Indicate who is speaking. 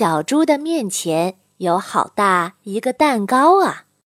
Speaker 1: 小猪的面前有好大一个蛋糕啊。